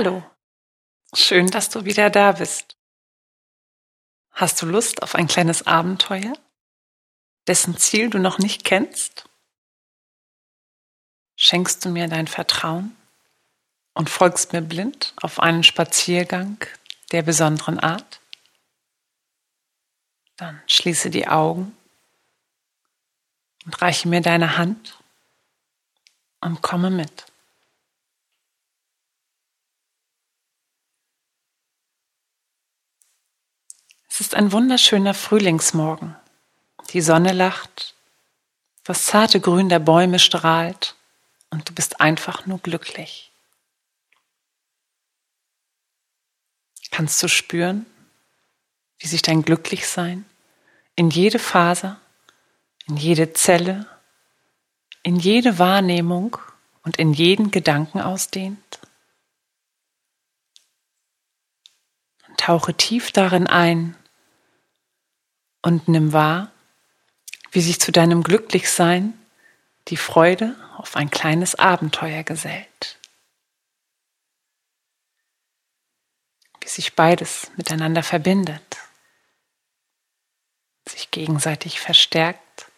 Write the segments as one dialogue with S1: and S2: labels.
S1: Hallo, schön, dass du wieder da bist. Hast du Lust auf ein kleines Abenteuer, dessen Ziel du noch nicht kennst? Schenkst du mir dein Vertrauen und folgst mir blind auf einen Spaziergang der besonderen Art? Dann schließe die Augen und reiche mir deine Hand und komme mit. Ist ein wunderschöner Frühlingsmorgen. Die Sonne lacht, das zarte Grün der Bäume strahlt und du bist einfach nur glücklich. Kannst du spüren, wie sich dein Glücklichsein in jede Faser, in jede Zelle, in jede Wahrnehmung und in jeden Gedanken ausdehnt? Tauche tief darin ein und nimm wahr, wie sich zu deinem Glücklichsein die Freude auf ein kleines Abenteuer gesellt. Wie sich beides miteinander verbindet, sich gegenseitig verstärkt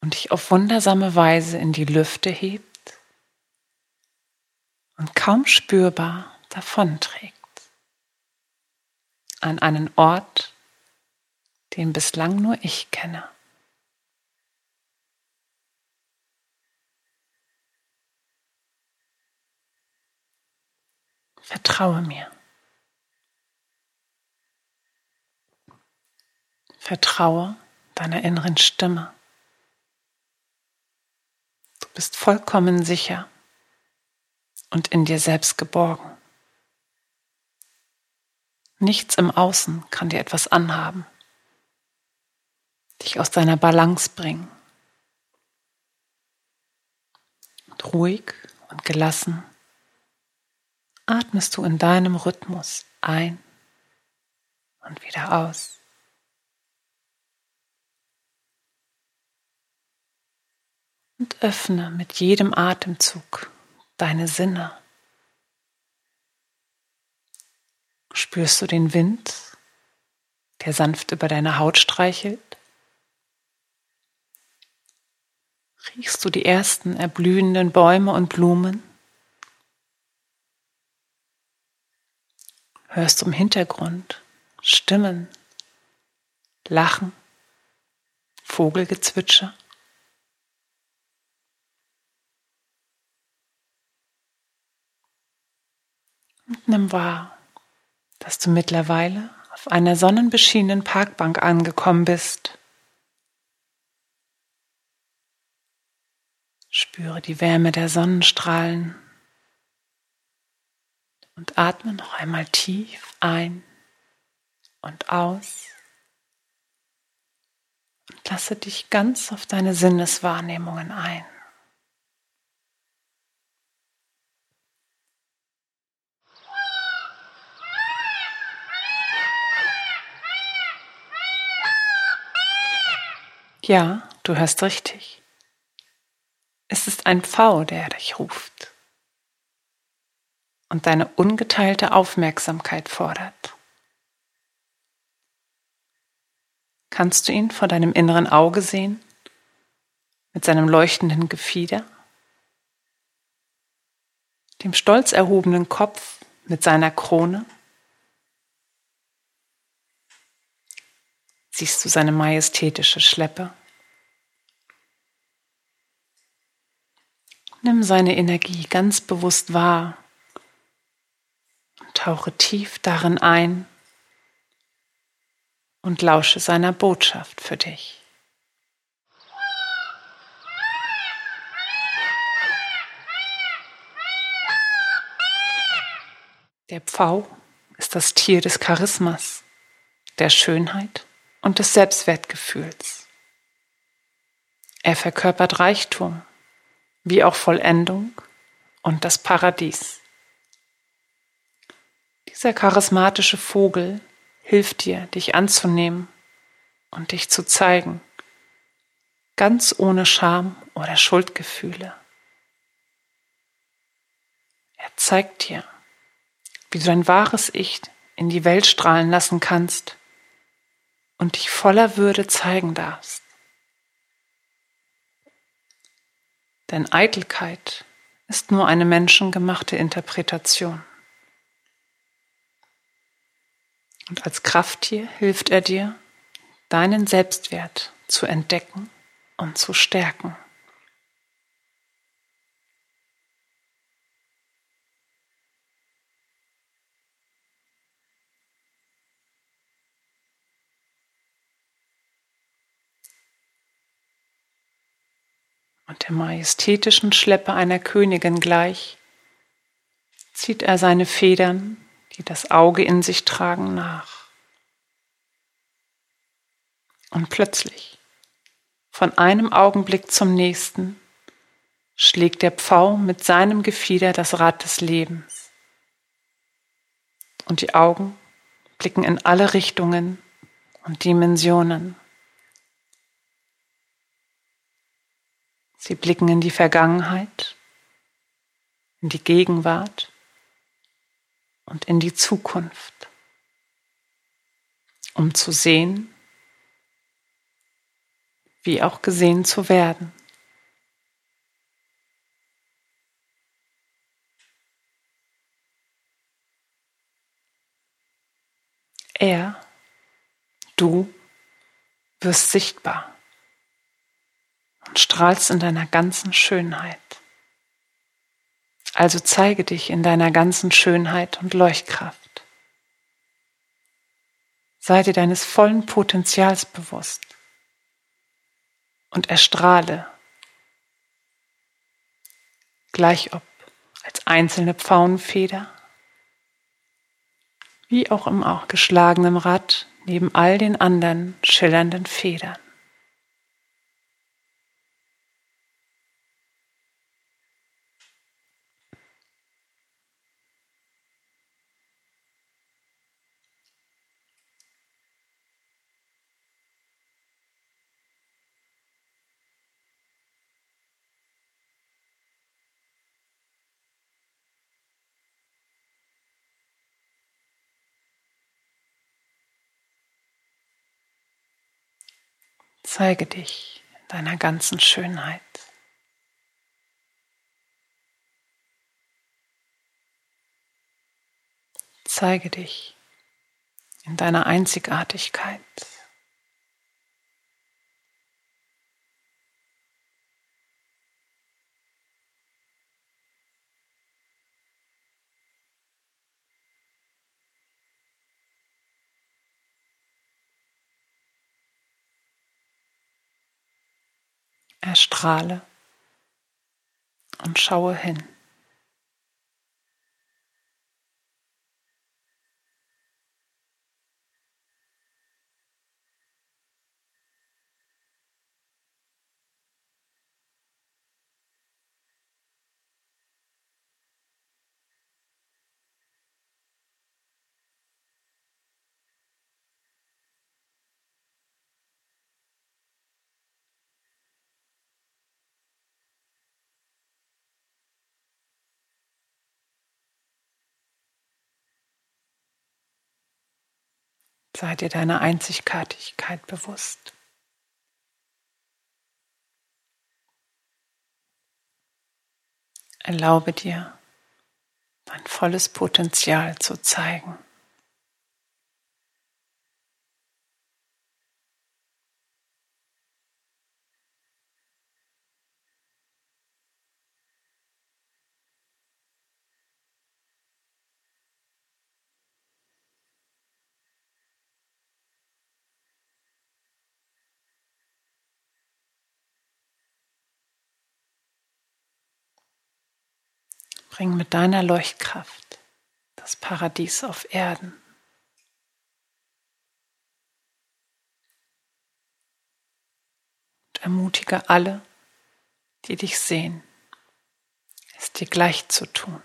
S1: und dich auf wundersame Weise in die Lüfte hebt und kaum spürbar davonträgt an einen Ort, den bislang nur ich kenne. Vertraue mir. Vertraue deiner inneren Stimme. Du bist vollkommen sicher und in dir selbst geborgen. Nichts im Außen kann dir etwas anhaben dich aus deiner Balance bringen. Und ruhig und gelassen atmest du in deinem Rhythmus ein und wieder aus. Und öffne mit jedem Atemzug deine Sinne. Spürst du den Wind, der sanft über deine Haut streichelt? Riechst du die ersten erblühenden Bäume und Blumen? Hörst du im Hintergrund Stimmen, Lachen, Vogelgezwitscher? Und nimm wahr, dass du mittlerweile auf einer sonnenbeschienenen Parkbank angekommen bist. Spüre die Wärme der Sonnenstrahlen und atme noch einmal tief ein und aus und lasse dich ganz auf deine Sinneswahrnehmungen ein. Ja, du hörst richtig. Ist ein Pfau, der dich ruft und deine ungeteilte Aufmerksamkeit fordert. Kannst du ihn vor deinem inneren Auge sehen, mit seinem leuchtenden Gefieder, dem stolz erhobenen Kopf mit seiner Krone? Siehst du seine majestätische Schleppe? Seine Energie ganz bewusst wahr und tauche tief darin ein und lausche seiner Botschaft für dich. Der Pfau ist das Tier des Charismas, der Schönheit und des Selbstwertgefühls. Er verkörpert Reichtum, wie auch Vollendung und das Paradies. Dieser charismatische Vogel hilft dir, dich anzunehmen und dich zu zeigen, ganz ohne Scham oder Schuldgefühle. Er zeigt dir, wie du dein wahres Ich in die Welt strahlen lassen kannst und dich voller Würde zeigen darfst. Denn Eitelkeit ist nur eine menschengemachte Interpretation. Und als Krafttier hilft er dir, deinen Selbstwert zu entdecken und zu stärken. Und der majestätischen Schleppe einer Königin gleich, zieht er seine Federn, die das Auge in sich tragen, nach. Und plötzlich, von einem Augenblick zum nächsten, schlägt der Pfau mit seinem Gefieder das Rad des Lebens. Und die Augen blicken in alle Richtungen und Dimensionen. Sie blicken in die Vergangenheit, in die Gegenwart und in die Zukunft, um zu sehen, wie auch gesehen zu werden. Er, du wirst sichtbar und strahlst in deiner ganzen Schönheit. Also zeige dich in deiner ganzen Schönheit und Leuchtkraft. Sei dir deines vollen Potenzials bewusst und erstrahle, gleich ob als einzelne Pfauenfeder, wie auch im auch geschlagenen Rad neben all den anderen schillernden Federn. Zeige dich in deiner ganzen Schönheit. Zeige dich in deiner Einzigartigkeit. Erstrahle und schaue hin. Sei dir deiner Einzigartigkeit bewusst. Erlaube dir, dein volles Potenzial zu zeigen. Bring mit deiner Leuchtkraft das Paradies auf Erden. Und ermutige alle, die dich sehen, es dir gleich zu tun.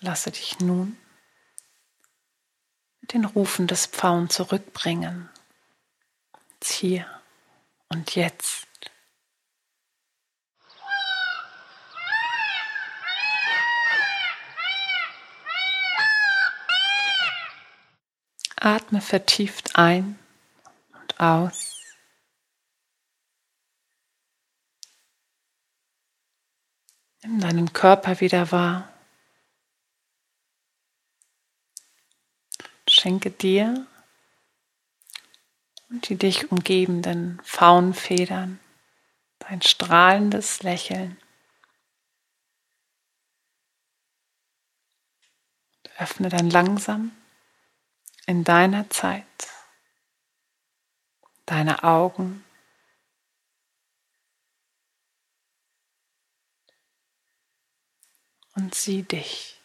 S1: Lasse dich nun mit den Rufen des Pfauen zurückbringen. Hier und jetzt. Atme vertieft ein und aus. Nimm deinen Körper wieder wahr. Schenke dir und die dich umgebenden Faunfedern dein strahlendes Lächeln. Öffne dann langsam in deiner Zeit deine Augen und sieh dich.